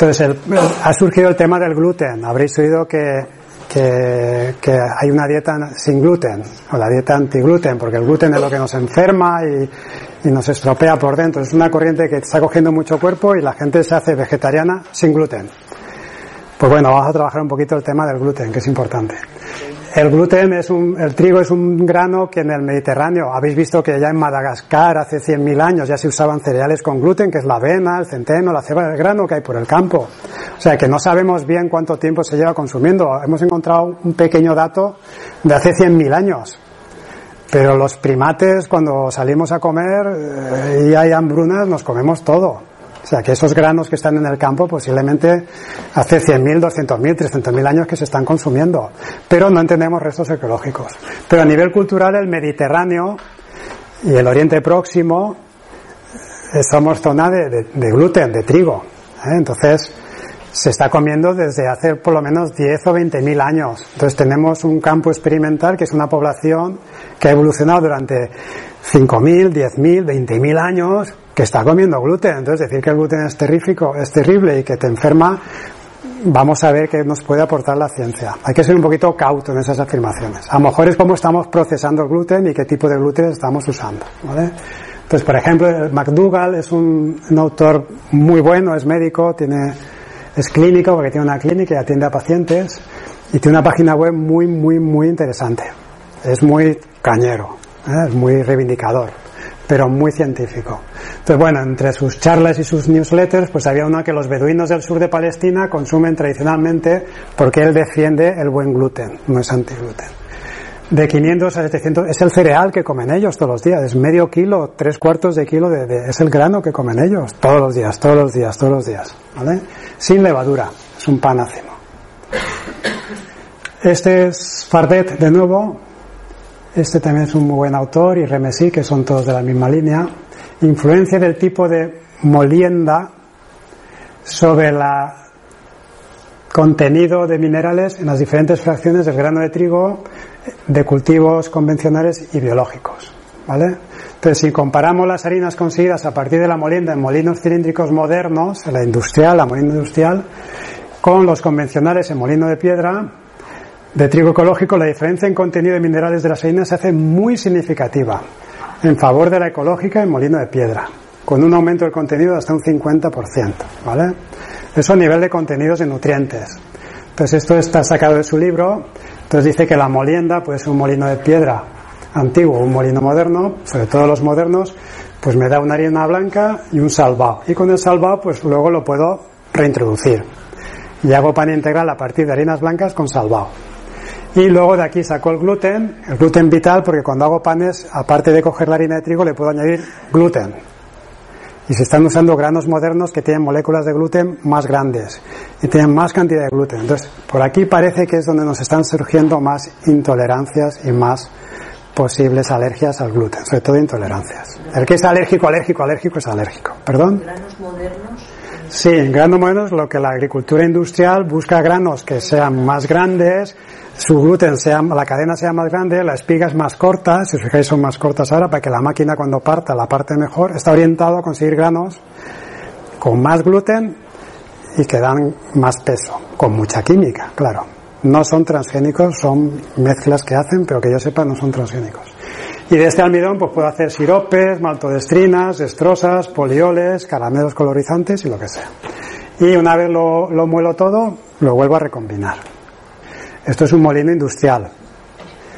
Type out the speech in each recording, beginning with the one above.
Entonces, ha surgido el tema del gluten. Habréis oído que, que, hay una dieta sin gluten, o la dieta anti-gluten, porque el gluten es lo que nos enferma y, y, nos estropea por dentro. Es una corriente que está cogiendo mucho cuerpo y la gente se hace vegetariana sin gluten. Pues bueno, vamos a trabajar un poquito el tema del gluten, que es importante. El gluten es un, el trigo es un grano que en el Mediterráneo, habéis visto que ya en Madagascar hace 100.000 años ya se usaban cereales con gluten, que es la avena, el centeno, la cebada, el grano que hay por el campo. O sea que no sabemos bien cuánto tiempo se lleva consumiendo. Hemos encontrado un pequeño dato de hace 100.000 años. Pero los primates, cuando salimos a comer eh, y hay hambrunas, nos comemos todo. O sea, que esos granos que están en el campo posiblemente hace 100.000, 200.000, 300.000 años que se están consumiendo, pero no entendemos restos ecológicos. Pero a nivel cultural el Mediterráneo y el Oriente Próximo somos zona de, gluten, de trigo. ¿eh? Entonces, se está comiendo desde hace por lo menos 10 o 20 mil años. Entonces tenemos un campo experimental que es una población que ha evolucionado durante 5.000, 10.000, 20.000 años que está comiendo gluten. Entonces decir que el gluten es terrífico, es terrible y que te enferma, vamos a ver qué nos puede aportar la ciencia. Hay que ser un poquito cauto en esas afirmaciones. A lo mejor es cómo estamos procesando el gluten y qué tipo de gluten estamos usando. ¿vale? Entonces, por ejemplo, McDougall es un, autor muy bueno, es médico, tiene, es clínico porque tiene una clínica y atiende a pacientes y tiene una página web muy, muy, muy interesante. Es muy cañero, ¿eh? es muy reivindicador pero muy científico. Entonces, bueno, entre sus charlas y sus newsletters, pues había una que los beduinos del sur de Palestina consumen tradicionalmente porque él defiende el buen gluten, no es antigluten. De 500 a 700, es el cereal que comen ellos todos los días, es medio kilo, tres cuartos de kilo, de, es el grano que comen ellos todos los días, todos los días, todos los días, ¿vale? Sin levadura, es un pan ácimo. Este es Fardet de nuevo, este también es un muy buen autor, y Remesí, que son todos de la misma línea. Influencia del tipo de molienda sobre el contenido de minerales en las diferentes fracciones del grano de trigo de cultivos convencionales y biológicos. ¿Vale? Entonces, si comparamos las harinas conseguidas a partir de la molienda en molinos cilíndricos modernos, la industrial, la molina industrial, con los convencionales en molino de piedra, de trigo ecológico, la diferencia en contenido de minerales de las harinas se hace muy significativa en favor de la ecológica en molino de piedra, con un aumento del contenido hasta un 50%, ¿vale? Eso a nivel de contenidos de nutrientes. Entonces esto está sacado de su libro, entonces dice que la molienda puede ser un molino de piedra antiguo, un molino moderno, sobre todo los modernos, pues me da una harina blanca y un salvado. Y con el salvado pues luego lo puedo reintroducir. Y hago pan integral a partir de harinas blancas con salvado. Y luego de aquí saco el gluten, el gluten vital, porque cuando hago panes, aparte de coger la harina de trigo, le puedo añadir gluten. Y se están usando granos modernos que tienen moléculas de gluten más grandes y tienen más cantidad de gluten. Entonces, por aquí parece que es donde nos están surgiendo más intolerancias y más posibles alergias al gluten, sobre todo intolerancias. El que es alérgico, alérgico, alérgico es alérgico. ¿Perdón? ¿Granos modernos? Sí, en granos modernos lo que la agricultura industrial busca granos que sean más grandes, su gluten sea, la cadena sea más grande, la espiga es más corta, si os fijáis son más cortas ahora para que la máquina cuando parta la parte mejor, está orientado a conseguir granos con más gluten y que dan más peso, con mucha química, claro. No son transgénicos, son mezclas que hacen, pero que yo sepa no son transgénicos. Y de este almidón pues puedo hacer siropes, maltodestrinas, destrosas, polioles, caramelos colorizantes y lo que sea. Y una vez lo muelo todo, lo vuelvo a recombinar. Esto es un molino industrial.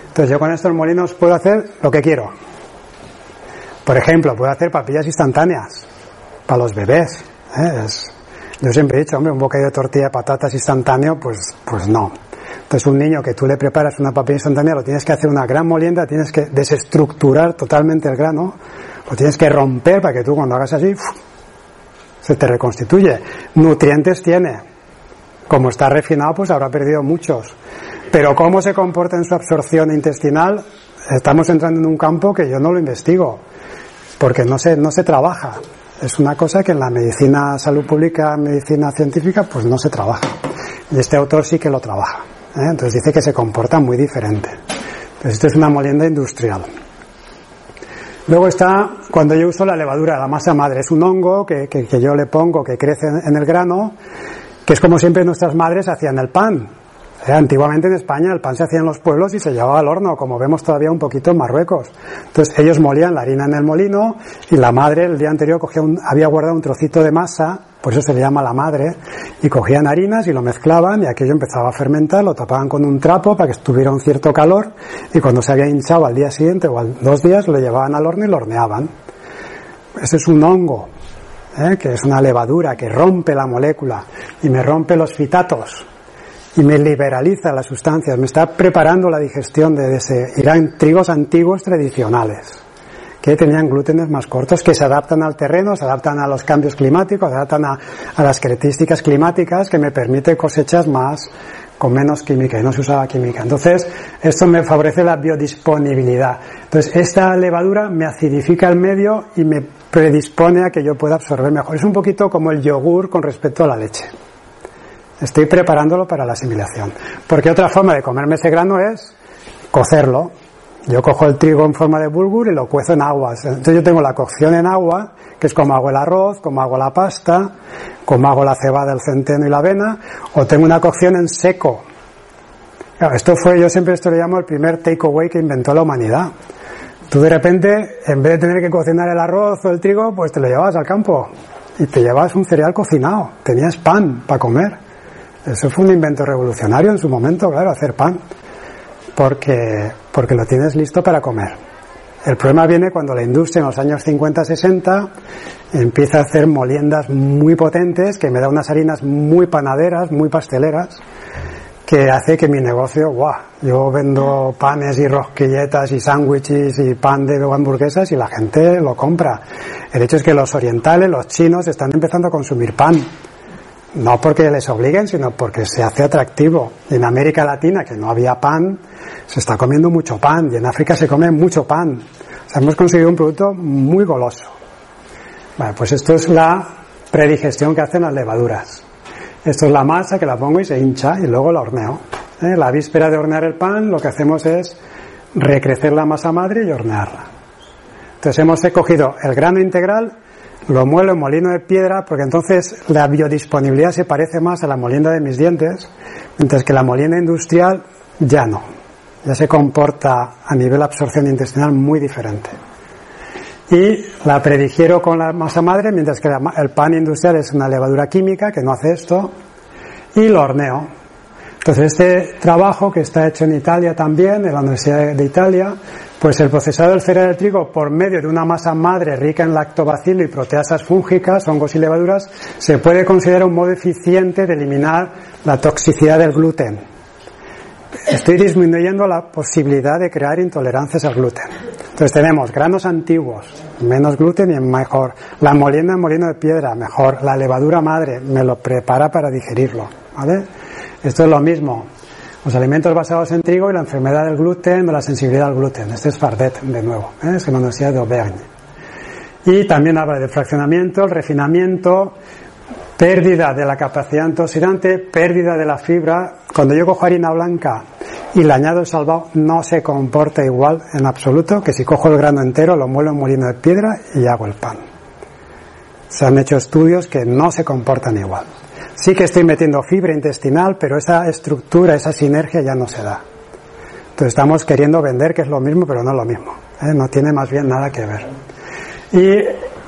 Entonces yo con estos molinos puedo hacer lo que quiero. Por ejemplo, puedo hacer papillas instantáneas para los bebés. ¿eh? yo siempre he dicho, hombre, un bocadillo de tortilla de patatas instantáneo, pues, pues no. Entonces un niño que tú le preparas una papilla instantánea lo tienes que hacer una gran molienda, tienes que desestructurar totalmente el grano, lo tienes que romper para que tú cuando hagas así se te reconstituye. Nutrientes tiene. Como está refinado, pues habrá perdido muchos. Pero cómo se comporta en su absorción intestinal, estamos entrando en un campo que yo no lo investigo, porque no se, no se trabaja. Es una cosa que en la medicina salud pública, medicina científica, pues no se trabaja. Y este autor sí que lo trabaja. ¿eh? Entonces dice que se comporta muy diferente. Entonces esto es una molienda industrial. Luego está cuando yo uso la levadura, la masa madre. Es un hongo que, que, yo le pongo, que crece en el grano, que es como siempre nuestras madres hacían el pan. Eh, antiguamente en España el pan se hacía en los pueblos y se llevaba al horno, como vemos todavía un poquito en Marruecos. Entonces ellos molían la harina en el molino y la madre el día anterior cogía un, había guardado un trocito de masa, por eso se le llama la madre, y cogían harinas y lo mezclaban y aquello empezaba a fermentar, lo tapaban con un trapo para que estuviera un cierto calor y cuando se había hinchado al día siguiente o a dos días lo llevaban al horno y lo horneaban. Ese es un hongo, ¿eh? que es una levadura que rompe la molécula y me rompe los fitatos y me liberaliza las sustancias, me está preparando la digestión de ese. Irán trigos antiguos tradicionales que tenían glútenes más cortos, que se adaptan al terreno, se adaptan a los cambios climáticos, se adaptan a, a las características climáticas que me permite cosechas más con menos química y no se usaba química. Entonces, esto me favorece la biodisponibilidad. Entonces, esta levadura me acidifica el medio y me predispone a que yo pueda absorber mejor. Es un poquito como el yogur con respecto a la leche. Estoy preparándolo para la asimilación. Porque otra forma de comerme ese grano es cocerlo. Yo cojo el trigo en forma de bulgur y lo cuezo en agua. Entonces yo tengo la cocción en agua, que es como hago el arroz, como hago la pasta, como hago la cebada, el centeno y la avena, o tengo una cocción en seco. esto fue, yo siempre esto lo llamo el primer takeaway que inventó la humanidad. Tú de repente, en vez de tener que cocinar el arroz o el trigo, pues te lo llevabas al campo y te llevabas un cereal cocinado. Tenías pan para comer. Eso fue un invento revolucionario en su momento, claro, hacer pan, porque, porque lo tienes listo para comer. El problema viene cuando la industria en los años 50-60 empieza a hacer moliendas muy potentes, que me da unas harinas muy panaderas, muy pasteleras, que hace que mi negocio, guau, yo vendo panes y rosquilletas y sándwiches y pan de hamburguesas y la gente lo compra. El hecho es que los orientales, los chinos, están empezando a consumir pan no porque les obliguen, sino porque se hace atractivo. En América Latina, que no había pan, se está comiendo mucho pan, y en África se come mucho pan. O sea, hemos conseguido un producto muy goloso. Bueno, pues esto es la predigestión que hacen las levaduras. Esto es la masa que la pongo y se hincha y luego la horneo. ¿Eh? La víspera de hornear el pan, lo que hacemos es recrecer la masa madre y hornearla. Entonces hemos cogido el grano integral, lo muelo en molino de piedra porque entonces la biodisponibilidad se parece más a la molienda de mis dientes, mientras que la molienda industrial ya no. Ya se comporta a nivel absorción intestinal muy diferente. Y la predigiero con la masa madre, mientras que el pan industrial es una levadura química que no hace esto, y lo horneo. Entonces este trabajo que está hecho en Italia también, en la Universidad de Italia, pues el procesado del cereal de trigo por medio de una masa madre rica en lactobacilo y proteasas fúngicas, hongos y levaduras, se puede considerar un modo eficiente de eliminar la toxicidad del gluten. Estoy disminuyendo la posibilidad de crear intolerancias al gluten. Entonces tenemos granos antiguos, menos gluten y mejor. La molienda en molino de piedra, mejor. La levadura madre me lo prepara para digerirlo. ¿vale? Esto es lo mismo. Los alimentos basados en trigo y la enfermedad del gluten o la sensibilidad al gluten. Este es Fardet, de nuevo, ¿eh? es la Universidad de Auvergne. Y también habla de fraccionamiento, el refinamiento, pérdida de la capacidad antioxidante, pérdida de la fibra. Cuando yo cojo harina blanca y le añado el salvado, no se comporta igual en absoluto que si cojo el grano entero, lo muelo en molino de piedra y hago el pan. Se han hecho estudios que no se comportan igual. Sí que estoy metiendo fibra intestinal, pero esa estructura, esa sinergia ya no se da. Entonces estamos queriendo vender que es lo mismo, pero no es lo mismo. ¿eh? No tiene más bien nada que ver. Y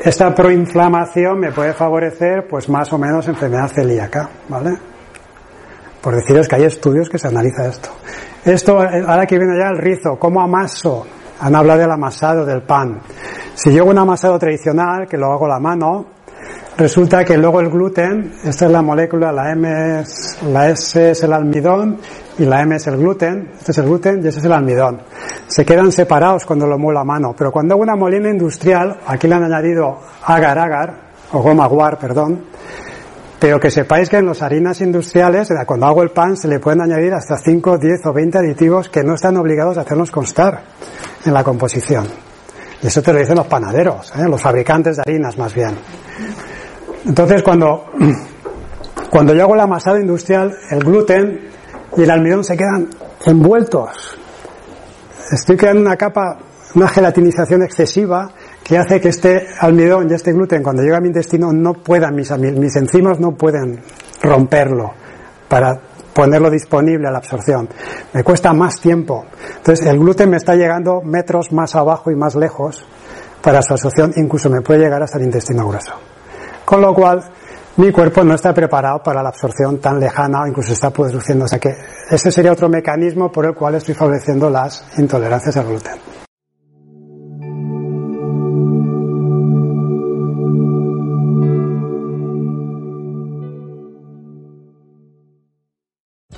esta proinflamación me puede favorecer, pues más o menos enfermedad celíaca, ¿vale? Por deciros que hay estudios que se analiza esto. Esto, ahora que viene ya el rizo, ¿cómo amaso? Han hablado del amasado del pan. Si yo hago un amasado tradicional, que lo hago a la mano, Resulta que luego el gluten, esta es la molécula, la M es, la S es el almidón y la M es el gluten, este es el gluten y ese es el almidón. Se quedan separados cuando lo muelo a mano, pero cuando hago una molina industrial, aquí le han añadido agar-agar, o goma guar, perdón, pero que sepáis que en las harinas industriales, cuando hago el pan, se le pueden añadir hasta 5, 10 o 20 aditivos que no están obligados a hacernos constar en la composición. Y eso te lo dicen los panaderos, ¿eh? los fabricantes de harinas más bien. Entonces, cuando, cuando yo hago la amasado industrial, el gluten y el almidón se quedan envueltos. Estoy creando una capa, una gelatinización excesiva que hace que este almidón y este gluten cuando llega a mi intestino no puedan, mis, mis enzimas no pueden romperlo para ponerlo disponible a la absorción. Me cuesta más tiempo. Entonces el gluten me está llegando metros más abajo y más lejos para su absorción, incluso me puede llegar hasta el intestino grueso. Con lo cual, mi cuerpo no está preparado para la absorción tan lejana o incluso está produciendo. O sea que ese sería otro mecanismo por el cual estoy favoreciendo las intolerancias al gluten.